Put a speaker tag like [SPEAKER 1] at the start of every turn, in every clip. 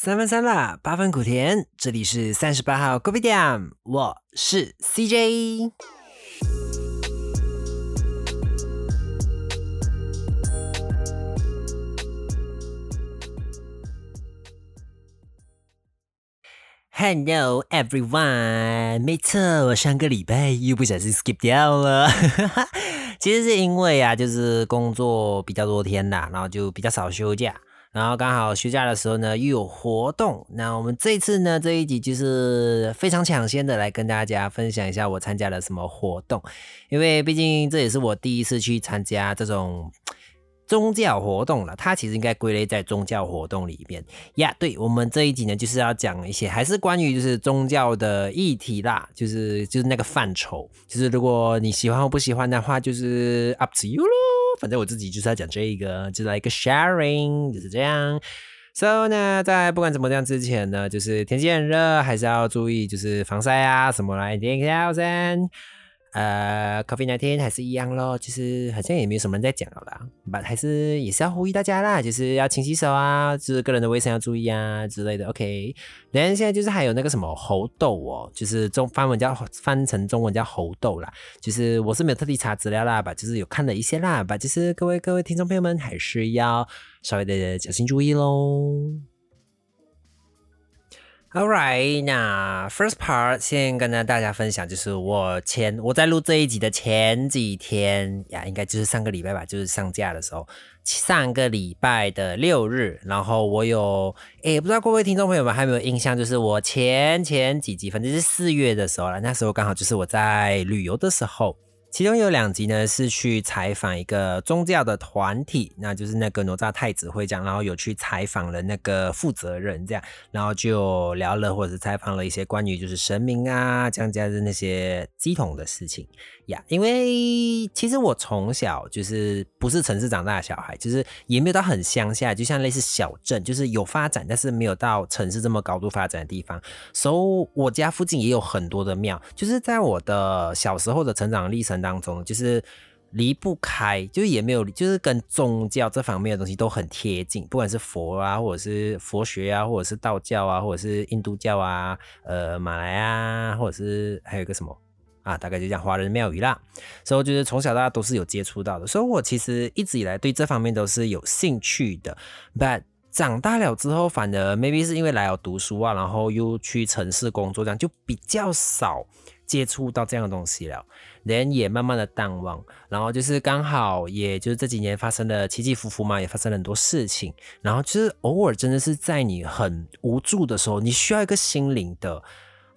[SPEAKER 1] 三分酸辣，八分苦甜。这里是三十八号 Coffee 店，我是 CJ。Hello everyone，没错，我上个礼拜又不小心 skip 掉了。其实是因为啊，就是工作比较多天啦，然后就比较少休假。然后刚好休假的时候呢，又有活动。那我们这次呢，这一集就是非常抢先的来跟大家分享一下我参加了什么活动，因为毕竟这也是我第一次去参加这种。宗教活动了，它其实应该归类在宗教活动里面呀。对我们这一集呢，就是要讲一些还是关于就是宗教的议题啦，就是就是那个范畴。就是如果你喜欢或不喜欢的话，就是 up to you 喽。反正我自己就是要讲这个，就是一个 sharing，就是这样。So 呢，在不管怎么样之前呢，就是天气很热，还是要注意就是防晒啊什么来。点个赞。呃，Coffee 那天还是一样咯，就是好像也没有什么人在讲了啦，把还是也是要呼吁大家啦，就是要勤洗手啊，就是个人的卫生要注意啊之类的。OK，然后现在就是还有那个什么猴痘哦，就是中翻文叫翻成中文叫猴痘啦，就是我是没有特地查资料啦吧，就是有看了一些啦吧，就是各位各位听众朋友们还是要稍微的小心注意喽。Alright，那 first part 先跟大家分享，就是我前我在录这一集的前几天呀，应该就是上个礼拜吧，就是上架的时候，上个礼拜的六日，然后我有诶，不知道各位听众朋友们还有没有印象，就是我前前几集，反正是四月的时候了，那时候刚好就是我在旅游的时候。其中有两集呢，是去采访一个宗教的团体，那就是那个哪吒太子会长，然后有去采访了那个负责人，这样，然后就聊了或者是采访了一些关于就是神明啊、降家的那些鸡统的事情。呀，因为其实我从小就是不是城市长大的小孩，就是也没有到很乡下，就像类似小镇，就是有发展，但是没有到城市这么高度发展的地方。所以我家附近也有很多的庙，就是在我的小时候的成长历程当中，就是离不开，就是也没有，就是跟宗教这方面的东西都很贴近，不管是佛啊，或者是佛学啊，或者是道教啊，或者是印度教啊，呃，马来啊，或者是还有个什么。啊，大概就讲华人庙宇啦，所以我觉得从小到大都是有接触到的，所以我其实一直以来对这方面都是有兴趣的。But 长大了之后，反而 maybe 是因为来了读书啊，然后又去城市工作，这样就比较少接触到这样的东西了，人也慢慢的淡忘。然后就是刚好，也就是这几年发生了起起伏伏嘛，也发生了很多事情。然后就是偶尔真的是在你很无助的时候，你需要一个心灵的。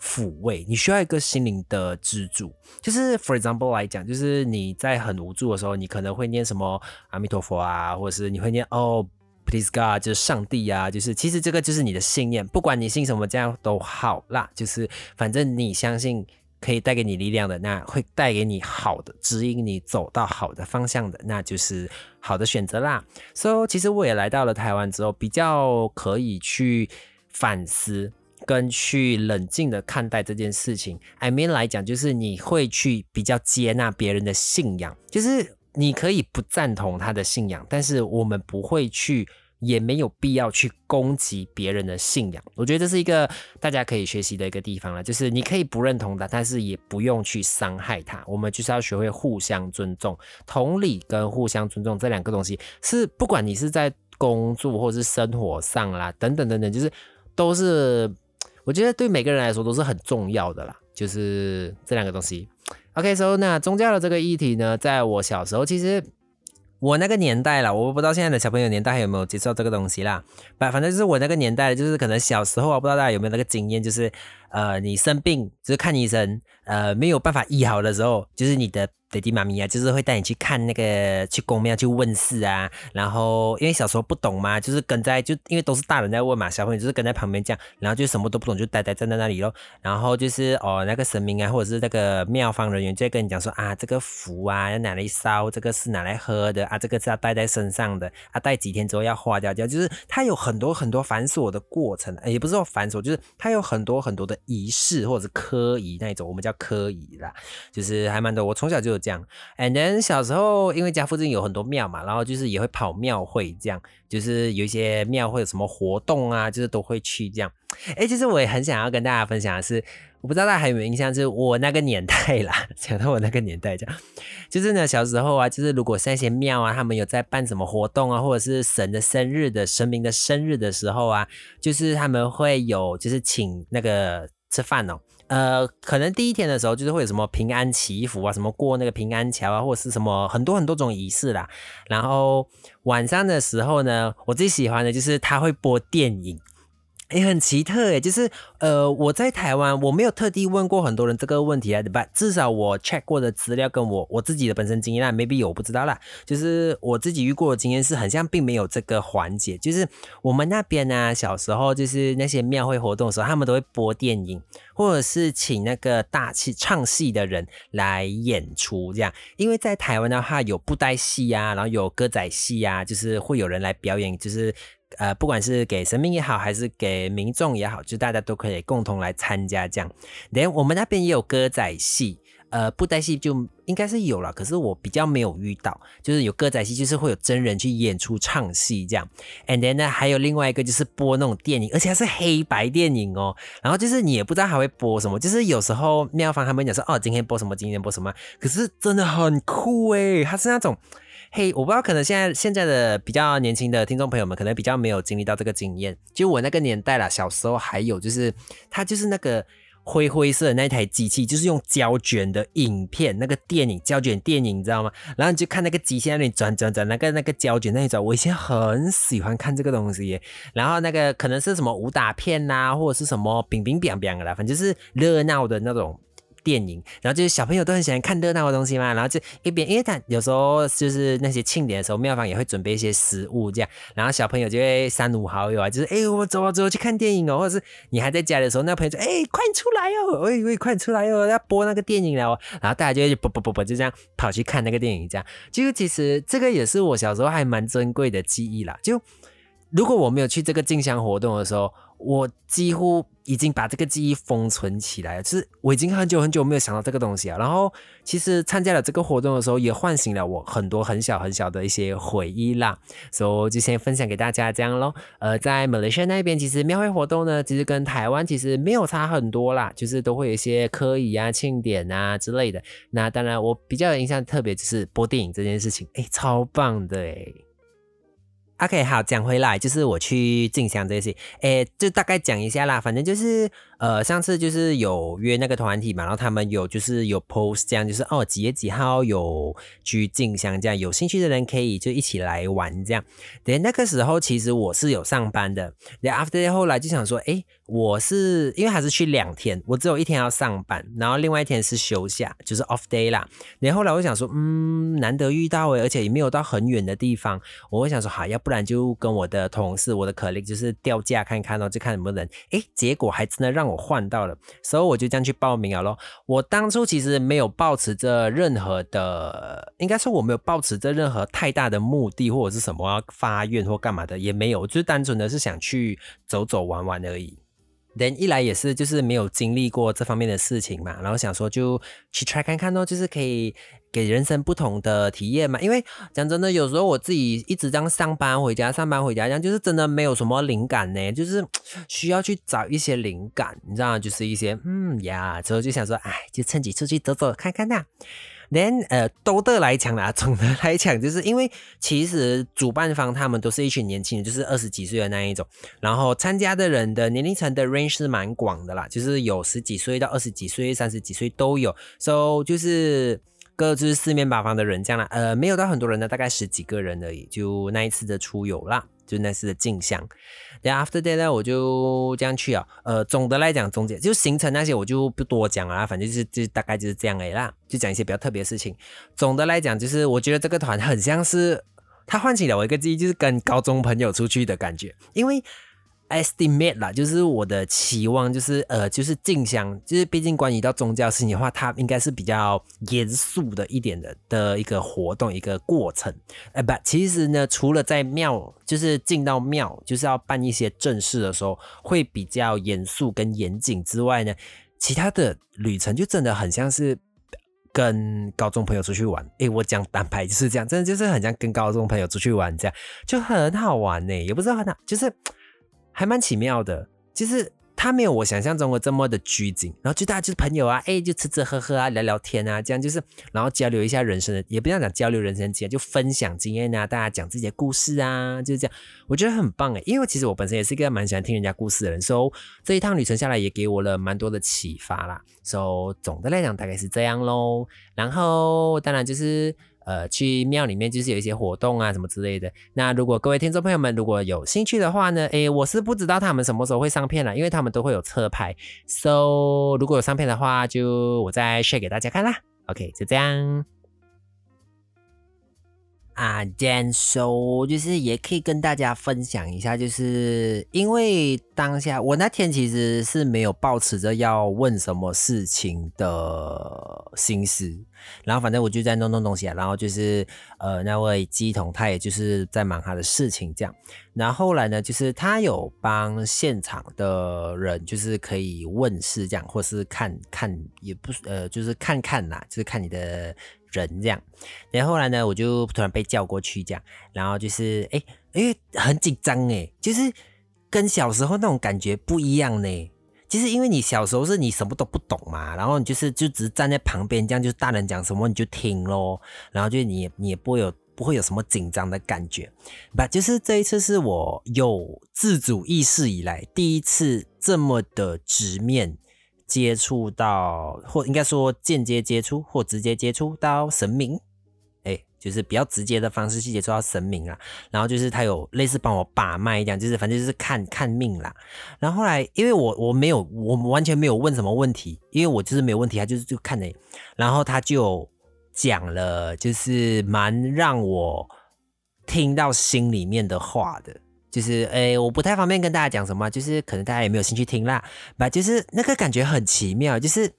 [SPEAKER 1] 抚慰，你需要一个心灵的支柱。就是 for example 来讲，就是你在很无助的时候，你可能会念什么阿弥陀佛啊，或者是你会念哦 please God，就是上帝啊，就是其实这个就是你的信念，不管你信什么，这样都好啦。就是反正你相信可以带给你力量的，那会带给你好的，指引你走到好的方向的，那就是好的选择啦。So 其实我也来到了台湾之后，比较可以去反思。跟去冷静的看待这件事情，I mean 来讲，就是你会去比较接纳别人的信仰，就是你可以不赞同他的信仰，但是我们不会去，也没有必要去攻击别人的信仰。我觉得这是一个大家可以学习的一个地方了，就是你可以不认同他，但是也不用去伤害他。我们就是要学会互相尊重，同理跟互相尊重这两个东西，是不管你是在工作或是生活上啦，等等等等，就是都是。我觉得对每个人来说都是很重要的啦，就是这两个东西。OK，so 那宗教的这个议题呢，在我小时候，其实我那个年代了，我不知道现在的小朋友年代还有没有接受这个东西啦。反反正就是我那个年代，就是可能小时候啊，不知道大家有没有那个经验，就是呃，你生病就是看医生，呃，没有办法医好的时候，就是你的。爹地妈咪啊，就是会带你去看那个去公庙去问事啊，然后因为小时候不懂嘛，就是跟在就因为都是大人在问嘛，小朋友就是跟在旁边这样，然后就什么都不懂，就呆呆站在那里咯。然后就是哦那个神明啊，或者是那个庙方人员就在跟你讲说啊，这个符啊要拿来烧，这个是拿来喝的啊，这个是要带在身上的啊，带几天之后要化掉掉，就是它有很多很多繁琐的过程，也不是说繁琐，就是它有很多很多的仪式或者是科仪那一种，我们叫科仪啦，就是还蛮多。我从小就有这样，and then 小时候因为家附近有很多庙嘛，然后就是也会跑庙会，这样就是有一些庙会有什么活动啊，就是都会去这样。哎，其实我也很想要跟大家分享的是。我不知道大家还有没有印象，就是我那个年代啦，讲到我那个年代讲，就是呢小时候啊，就是如果那些庙啊，他们有在办什么活动啊，或者是神的生日的神明的生日的时候啊，就是他们会有就是请那个吃饭哦，呃，可能第一天的时候就是会有什么平安祈福啊，什么过那个平安桥啊，或者是什么很多很多种仪式啦，然后晚上的时候呢，我最喜欢的就是他会播电影。也很奇特诶，就是呃，我在台湾，我没有特地问过很多人这个问题啊，对吧？至少我 check 过的资料跟我我自己的本身经验啊，maybe 我不知道啦。就是我自己遇过的经验是，很像并没有这个环节。就是我们那边呢，小时候就是那些庙会活动的时候，他们都会播电影，或者是请那个大戏唱戏的人来演出这样。因为在台湾的话，有布袋戏啊，然后有歌仔戏啊，就是会有人来表演，就是。呃，不管是给神明也好，还是给民众也好，就大家都可以共同来参加这样。连我们那边也有歌仔戏，呃，布袋戏就应该是有了，可是我比较没有遇到，就是有歌仔戏，就是会有真人去演出唱戏这样。And then 呢，还有另外一个就是播那种电影，而且还是黑白电影哦。然后就是你也不知道还会播什么，就是有时候妙方他们讲说，哦，今天播什么，今天播什么，可是真的很酷诶，它是那种。嘿，我不知道，可能现在现在的比较年轻的听众朋友们，可能比较没有经历到这个经验。就我那个年代啦，小时候还有就是，它就是那个灰灰色的那台机器，就是用胶卷的影片，那个电影胶卷电影，你知道吗？然后你就看那个机器在那里转转转，那个那个胶卷那里转，我以前很喜欢看这个东西。然后那个可能是什么武打片呐，或者是什么冰冰冰冰的啦，反正就是热闹的那种。电影，然后就是小朋友都很喜欢看热闹的东西嘛，然后就一边，因为他有时候就是那些庆典的时候，庙方也会准备一些食物这样，然后小朋友就会三五好友啊，就是哎，我走啊走去看电影哦，或者是你还在家的时候，那朋友就哎，快出来哦，喂喂，快出来哦，要播那个电影了哦，然后大家就会不不不不就这样跑去看那个电影，这样，就其实这个也是我小时候还蛮珍贵的记忆啦。就如果我没有去这个进香活动的时候。我几乎已经把这个记忆封存起来了，就是我已经很久很久没有想到这个东西啊。然后其实参加了这个活动的时候，也唤醒了我很多很小很小的一些回忆啦。所以就先分享给大家这样咯。呃，在马来西亚那边，其实庙会活动呢，其实跟台湾其实没有差很多啦，就是都会有一些科仪啊、庆典啊之类的。那当然，我比较有印象特别就是播电影这件事情，哎，超棒的哎。OK，好，讲回来就是我去进香这些，诶，就大概讲一下啦。反正就是，呃，上次就是有约那个团体嘛，然后他们有就是有 post 这样，就是哦几月几号有去进香这样，有兴趣的人可以就一起来玩这样。等那个时候其实我是有上班的，然 after 后来就想说，诶。我是因为还是去两天，我只有一天要上班，然后另外一天是休假，就是 off day 啦。然后后来我想说，嗯，难得遇到诶，而且也没有到很远的地方，我会想说，好，要不然就跟我的同事、我的 colleague 就是调价看看咯，就看有没有人。诶，结果还真的让我换到了，所以我就这样去报名啊咯。我当初其实没有抱持着任何的，应该说我没有抱持着任何太大的目的或者是什么发愿或干嘛的，也没有，就是单纯的是想去走走玩玩而已。人一来也是就是没有经历过这方面的事情嘛，然后想说就去 try 看看哦，就是可以给人生不同的体验嘛。因为讲真的，有时候我自己一直这样上班回家，上班回家这样，就是真的没有什么灵感呢，就是需要去找一些灵感，你知道，就是一些嗯呀，之后就想说，哎，就趁机出去走走看看呐。连呃，都的来讲啦，总的来讲，就是因为其实主办方他们都是一群年轻人，就是二十几岁的那一种，然后参加的人的年龄层的 range 是蛮广的啦，就是有十几岁到二十几岁、三十几岁都有，so 就是各就是四面八方的人这样啦，呃，没有到很多人呢，大概十几个人而已，就那一次的出游啦。就那次的镜像，然后 after that 呢，我就这样去啊。呃，总的来讲，总结就行程那些我就不多讲了，反正就是就大概就是这样诶啦。就讲一些比较特别的事情。总的来讲，就是我觉得这个团很像是，他唤起了我一个记忆，就是跟高中朋友出去的感觉，因为。Estimate 啦，就是我的期望，就是呃，就是镜像，就是毕竟关于到宗教事情的话，它应该是比较严肃的一点的的一个活动，一个过程。哎，不，其实呢，除了在庙，就是进到庙，就是要办一些正事的时候，会比较严肃跟严谨之外呢，其他的旅程就真的很像是跟高中朋友出去玩。哎，我讲单排就是这样，真的就是很像跟高中朋友出去玩这样，就很好玩呢，也不是很好，就是。还蛮奇妙的，就是他没有我想象中的这么的拘谨，然后就大家就是朋友啊，哎，就吃吃喝喝啊，聊聊天啊，这样就是，然后交流一下人生的，也不要讲交流人生经验，就分享经验啊，大家讲自己的故事啊，就是这样，我觉得很棒哎，因为其实我本身也是一个蛮喜欢听人家故事的人，所以这一趟旅程下来也给我了蛮多的启发啦，所以总的来讲大概是这样喽，然后当然就是。呃，去庙里面就是有一些活动啊，什么之类的。那如果各位听众朋友们如果有兴趣的话呢，诶，我是不知道他们什么时候会上片了，因为他们都会有车牌。So，如果有上片的话，就我再 share 给大家看啦。OK，就这样。啊，then so 就是也可以跟大家分享一下，就是因为当下我那天其实是没有抱持着要问什么事情的心思，然后反正我就在弄弄东西啊，然后就是呃那位机童他也就是在忙他的事情这样，然后后来呢，就是他有帮现场的人就是可以问事这样，或是看看也不呃就是看看呐，就是看你的。人这样，然后后来呢，我就突然被叫过去这样，然后就是哎，因为很紧张哎，就是跟小时候那种感觉不一样呢。其实因为你小时候是你什么都不懂嘛，然后你就是就只是站在旁边这样，就是大人讲什么你就听咯，然后就你也你也不会有不会有什么紧张的感觉。不，就是这一次是我有自主意识以来第一次这么的直面。接触到，或应该说间接接触，或直接接触到神明，哎，就是比较直接的方式去接触到神明啊。然后就是他有类似帮我把脉一样，就是反正就是看看命啦。然后后来，因为我我没有，我完全没有问什么问题，因为我就是没有问题，他就是就看的。然后他就讲了，就是蛮让我听到心里面的话的。就是诶，我不太方便跟大家讲什么，就是可能大家也没有兴趣听啦。吧，就是那个感觉很奇妙，就是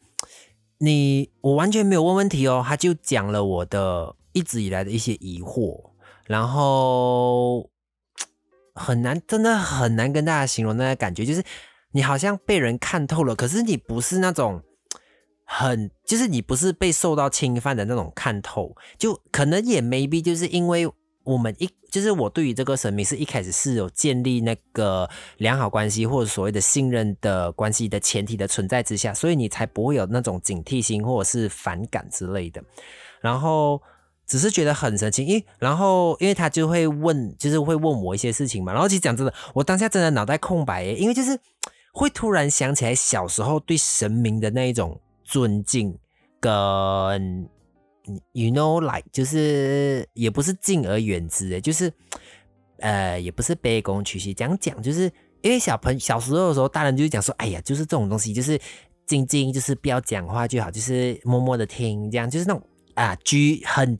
[SPEAKER 1] 你我完全没有问问题哦，他就讲了我的一直以来的一些疑惑，然后很难，真的很难跟大家形容那个感觉，就是你好像被人看透了，可是你不是那种很，就是你不是被受到侵犯的那种看透，就可能也 maybe 就是因为。我们一就是我对于这个神明是一开始是有建立那个良好关系或者所谓的信任的关系的前提的存在之下，所以你才不会有那种警惕心或者是反感之类的。然后只是觉得很神奇，因然后因为他就会问，就是会问我一些事情嘛。然后其实讲真的，我当下真的脑袋空白耶，因为就是会突然想起来小时候对神明的那一种尊敬跟。You know, like 就是也不是敬而远之诶，就是呃也不是卑躬屈膝，讲讲就是因为小朋小时候的时候，大人就讲说，哎呀，就是这种东西，就是静静，就是不要讲话就好，就是默默的听，这样就是那种啊拘很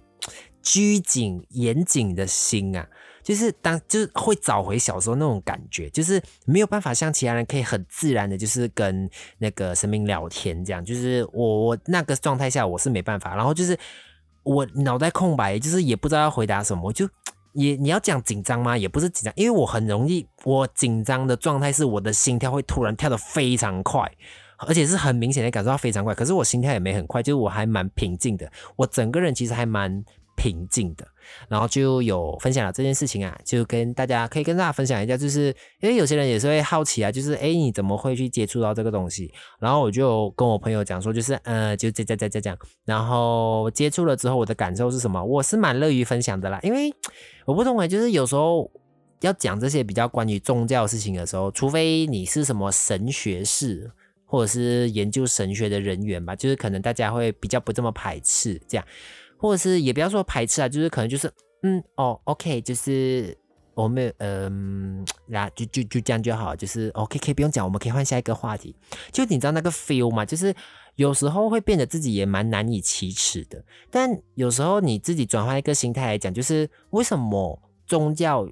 [SPEAKER 1] 拘谨严谨的心啊。就是当就是会找回小时候那种感觉，就是没有办法像其他人可以很自然的，就是跟那个神明聊天这样。就是我我那个状态下我是没办法，然后就是我脑袋空白，就是也不知道要回答什么。就也你要讲紧张吗？也不是紧张，因为我很容易，我紧张的状态是我的心跳会突然跳得非常快，而且是很明显的感受到非常快。可是我心跳也没很快，就是我还蛮平静的，我整个人其实还蛮。平静的，然后就有分享了这件事情啊，就跟大家可以跟大家分享一下，就是因为有些人也是会好奇啊，就是哎你怎么会去接触到这个东西？然后我就跟我朋友讲说，就是呃就这这这这样，然后接触了之后我的感受是什么？我是蛮乐于分享的啦，因为我不懂哎，就是有时候要讲这些比较关于宗教事情的时候，除非你是什么神学士或者是研究神学的人员吧，就是可能大家会比较不这么排斥这样。或者是也不要说排斥啊，就是可能就是嗯哦，OK，就是我们嗯，那就就就这样就好，就是 OK，可以不用讲，我们可以换下一个话题。就你知道那个 feel 嘛，就是有时候会变得自己也蛮难以启齿的，但有时候你自己转换一个心态来讲，就是为什么宗教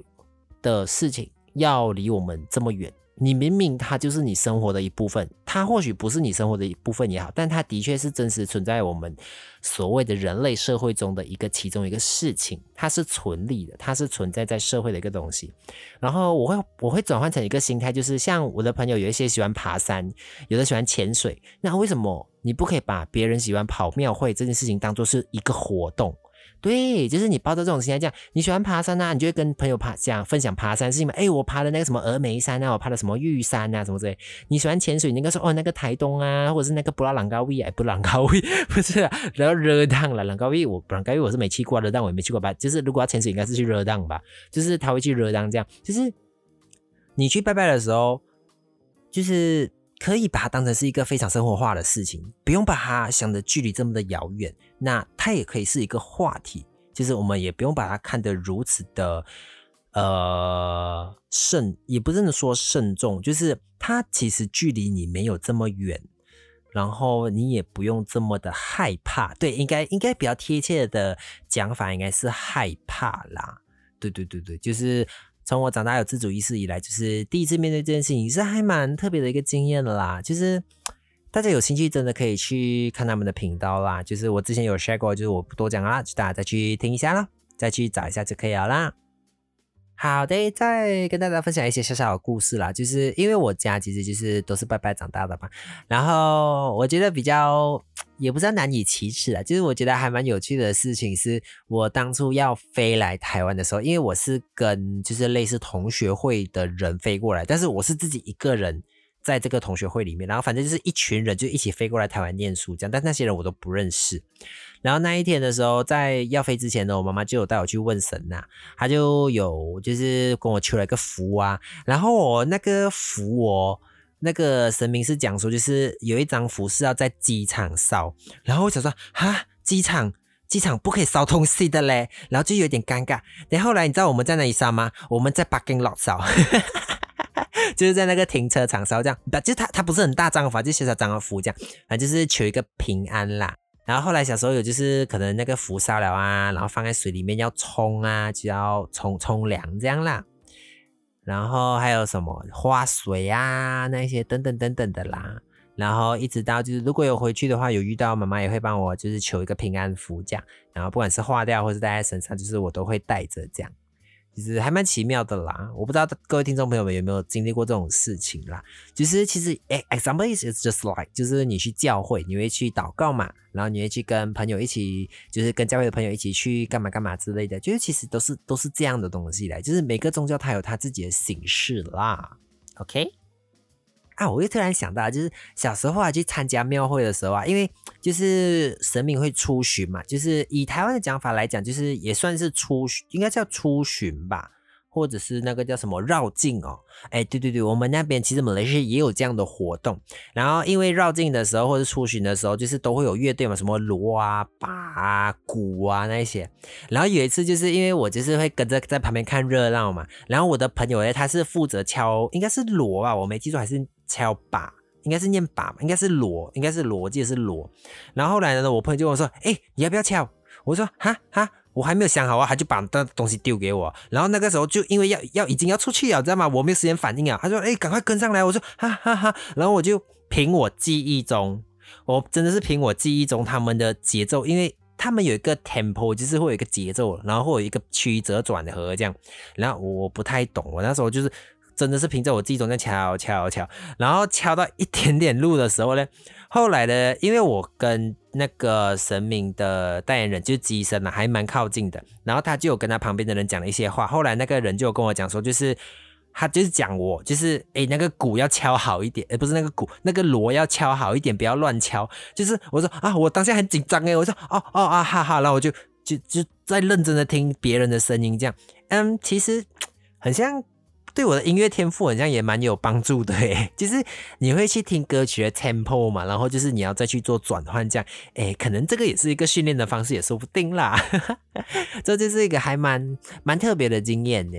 [SPEAKER 1] 的事情要离我们这么远？你明明它就是你生活的一部分，它或许不是你生活的一部分也好，但它的确是真实存在我们所谓的人类社会中的一个其中一个事情，它是存立的，它是存在在社会的一个东西。然后我会我会转换成一个心态，就是像我的朋友有一些喜欢爬山，有的喜欢潜水，那为什么你不可以把别人喜欢跑庙会这件事情当做是一个活动？对，就是你抱着这种心态讲，你喜欢爬山啊，你就会跟朋友爬讲分享爬山事情嘛。哎，我爬的那个什么峨眉山啊，我爬的什么玉山啊，什么之类。你喜欢潜水，你应该说哦，那个台东啊，或者是那个布拉朗高威啊，布朗高威不是，然后热浪了，朗高威我布朗高威我是没去过，热浪我也没去过吧。就是如果要潜水，应该是去热浪吧，就是他会去热浪这样。就是你去拜拜的时候，就是可以把它当成是一个非常生活化的事情，不用把它想的距离这么的遥远。那它也可以是一个话题，就是我们也不用把它看得如此的呃慎，也不真的说慎重，就是它其实距离你没有这么远，然后你也不用这么的害怕。对，应该应该比较贴切的讲法应该是害怕啦。对对对对，就是从我长大有自主意识以来，就是第一次面对这件事情，是还蛮特别的一个经验啦。就是。大家有兴趣真的可以去看他们的频道啦，就是我之前有 share 过，就是我不多讲啦，就大家再去听一下啦，再去找一下就可以了啦。好的，再跟大家分享一些小小的故事啦，就是因为我家其实就是都是拜拜长大的嘛，然后我觉得比较也不知道难以启齿啊，就是我觉得还蛮有趣的事情是，我当初要飞来台湾的时候，因为我是跟就是类似同学会的人飞过来，但是我是自己一个人。在这个同学会里面，然后反正就是一群人就一起飞过来台湾念书这样，但那些人我都不认识。然后那一天的时候，在要飞之前呢，我妈妈就有带我去问神呐，她就有就是跟我求了一个福啊。然后我那个福哦，那个神明是讲说，就是有一张符是要在机场烧。然后我想说，哈，机场机场不可以烧东西的嘞，然后就有点尴尬。然后来你知道我们在哪里烧吗？我们在 parking lot 烧。就是在那个停车场烧这样，就是他他不是很大张法，就小小张的符这样，反正就是求一个平安啦。然后后来小时候有就是可能那个符烧了啊，然后放在水里面要冲啊，就要冲冲凉这样啦。然后还有什么花水啊那些等等等等的啦。然后一直到就是如果有回去的话，有遇到妈妈也会帮我就是求一个平安符这样。然后不管是化掉或是戴在身上，就是我都会带着这样。其实还蛮奇妙的啦，我不知道各位听众朋友们有没有经历过这种事情啦。就是，其实，example is just like，就是你去教会，你会去祷告嘛，然后你会去跟朋友一起，就是跟教会的朋友一起去干嘛干嘛之类的，就是其实都是都是这样的东西来，就是每个宗教它有它自己的形式啦。OK。啊！我又突然想到，就是小时候啊，去参加庙会的时候啊，因为就是神明会出巡嘛，就是以台湾的讲法来讲，就是也算是出巡，应该叫出巡吧。或者是那个叫什么绕境哦，哎，对对对，我们那边其实马来西亚也有这样的活动。然后因为绕境的时候或者出巡的时候，就是都会有乐队嘛，什么锣啊、把啊、鼓啊那些。然后有一次就是因为我就是会跟着在旁边看热闹嘛，然后我的朋友呢，他是负责敲，应该是锣吧，我没记错还是敲把，应该是念把，应该是锣，应该是锣，记得是锣。然后后来呢，我朋友就跟我说，哎，你要不要敲？我说哈哈。我还没有想好啊，他就把那东西丢给我，然后那个时候就因为要要已经要出去了，知道吗？我没有时间反应啊。他说：“哎，赶快跟上来！”我说：“哈哈哈。”然后我就凭我记忆中，我真的是凭我记忆中他们的节奏，因为他们有一个 tempo，就是会有一个节奏，然后会有一个曲折转合这样。然后我不太懂，我那时候就是真的是凭着我自己中在敲敲敲，然后敲到一点点路的时候呢。后来呢，因为我跟那个神明的代言人就是机身啊，还蛮靠近的，然后他就有跟他旁边的人讲了一些话。后来那个人就跟我讲说，就是他就是讲我，就是诶那个鼓要敲好一点，诶不是那个鼓，那个锣要敲好一点，不要乱敲。就是我说啊，我当下很紧张诶，我说哦哦啊哈哈，然后我就就就在认真的听别人的声音，这样，嗯，其实很像。对我的音乐天赋好像也蛮有帮助的诶，就是你会去听歌曲的 tempo 嘛，然后就是你要再去做转换，这样诶，可能这个也是一个训练的方式，也说不定啦。这就是一个还蛮蛮特别的经验呢。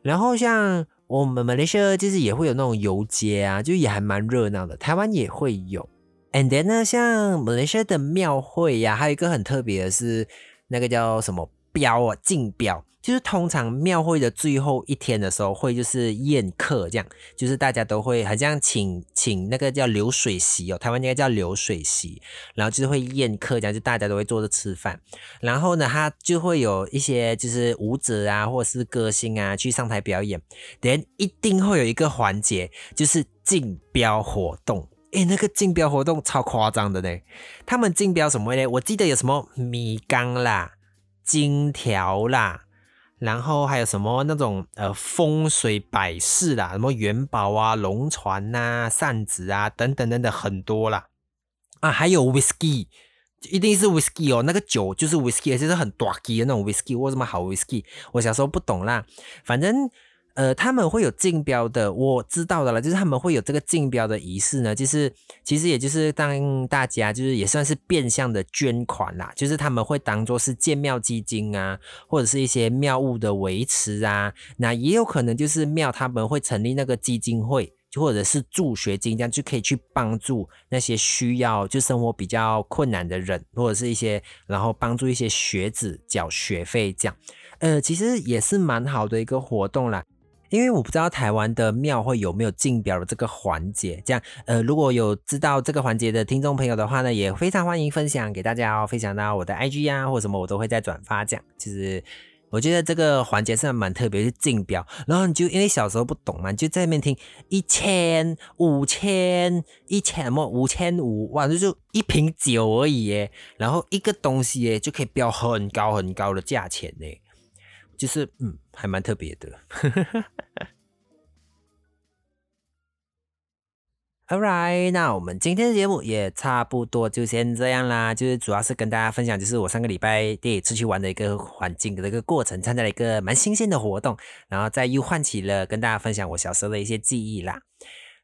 [SPEAKER 1] 然后像我们马来西亚就是也会有那种游街啊，就也还蛮热闹的。台湾也会有，and then 呢，像马来西亚的庙会呀，还有一个很特别的是那个叫什么。标啊，竞标，就是通常庙会的最后一天的时候，会就是宴客，这样就是大家都会很像请请那个叫流水席哦，台湾应该叫流水席，然后就是会宴客，这样就大家都会坐着吃饭。然后呢，他就会有一些就是舞者啊，或者是歌星啊去上台表演。连一定会有一个环节，就是竞标活动。诶，那个竞标活动超夸张的呢，他们竞标什么呢？我记得有什么米缸啦、金条啦。然后还有什么那种呃风水摆饰啦，什么元宝啊、龙船呐、扇子啊等等等等很多啦。啊，还有 whisky，一定是 whisky 哦，那个酒就是 whisky，而且是很大基的那种 whisky，为什么好 whisky？我小时候不懂啦，反正。呃，他们会有竞标的，我知道的了，就是他们会有这个竞标的仪式呢，就是其实也就是当大家就是也算是变相的捐款啦，就是他们会当做是建庙基金啊，或者是一些庙物的维持啊，那也有可能就是庙他们会成立那个基金会，或者是助学金，这样就可以去帮助那些需要就生活比较困难的人，或者是一些然后帮助一些学子缴学费这样，呃，其实也是蛮好的一个活动啦。因为我不知道台湾的庙会有没有竞标的这个环节，这样，呃，如果有知道这个环节的听众朋友的话呢，也非常欢迎分享给大家哦，分享到我的 IG 啊，或什么我都会在转发。这样，其实我觉得这个环节是蛮特别，是竞标。然后你就因为小时候不懂嘛，就在那边听一千、五千、一千么五千五，哇，这就一瓶酒而已耶，然后一个东西耶就可以标很高很高的价钱呢。就是嗯，还蛮特别的。Alright，那我们今天的节目也差不多就先这样啦。就是主要是跟大家分享，就是我上个礼拜电影出去玩的一个环境的一个过程，参加了一个蛮新鲜的活动，然后再又唤起了跟大家分享我小时候的一些记忆啦。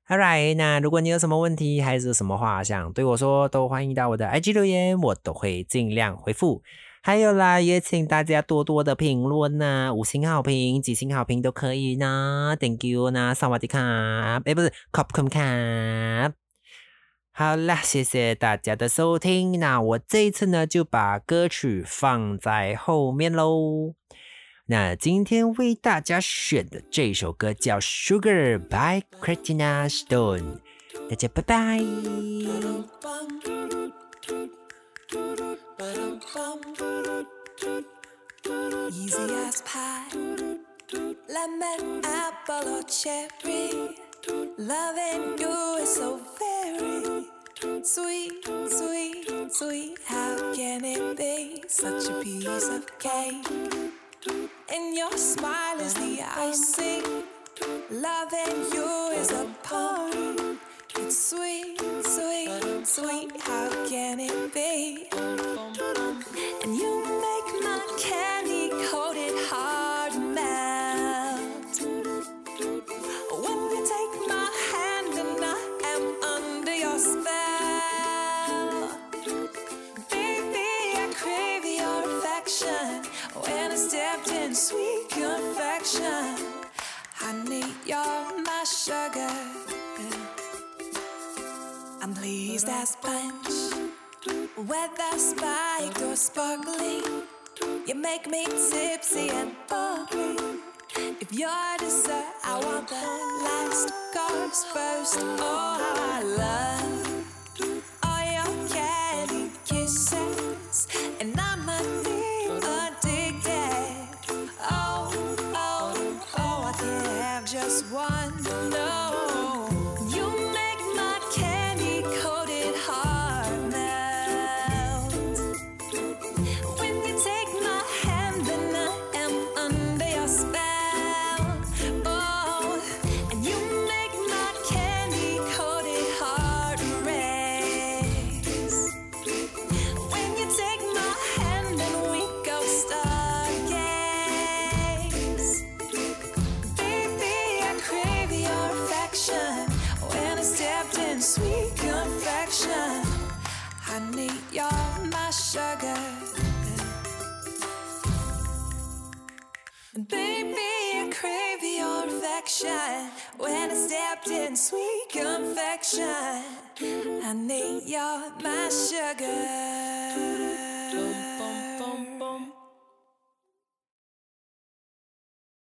[SPEAKER 1] All right，那如果你有什么问题还是什么话想对我说，都欢迎到我的 IG 留言，我都会尽量回复。还有啦，也请大家多多的评论呐，五星好评、几星好评都可以呢。Thank you 呢，萨瓦迪卡，哎，不是，Copcom 卡。好啦，谢谢大家的收听。那我这一次呢，就把歌曲放在后面喽。那今天为大家选的这首歌叫《Sugar》by Christina Stone。大家拜拜。Easy as pie, lemon, apple, or cherry. Loving you is so very sweet, sweet, sweet. How can it be such a piece of cake? And your smile is the icing. Loving you is a poem. It's sweet, sweet, sweet. How can it be? In sweet confection, honey, you're my sugar. I'm pleased as punch. Whether spiked or sparkling, you make me tipsy and bubbly. If you're dessert, I want the last course first. Oh, how I love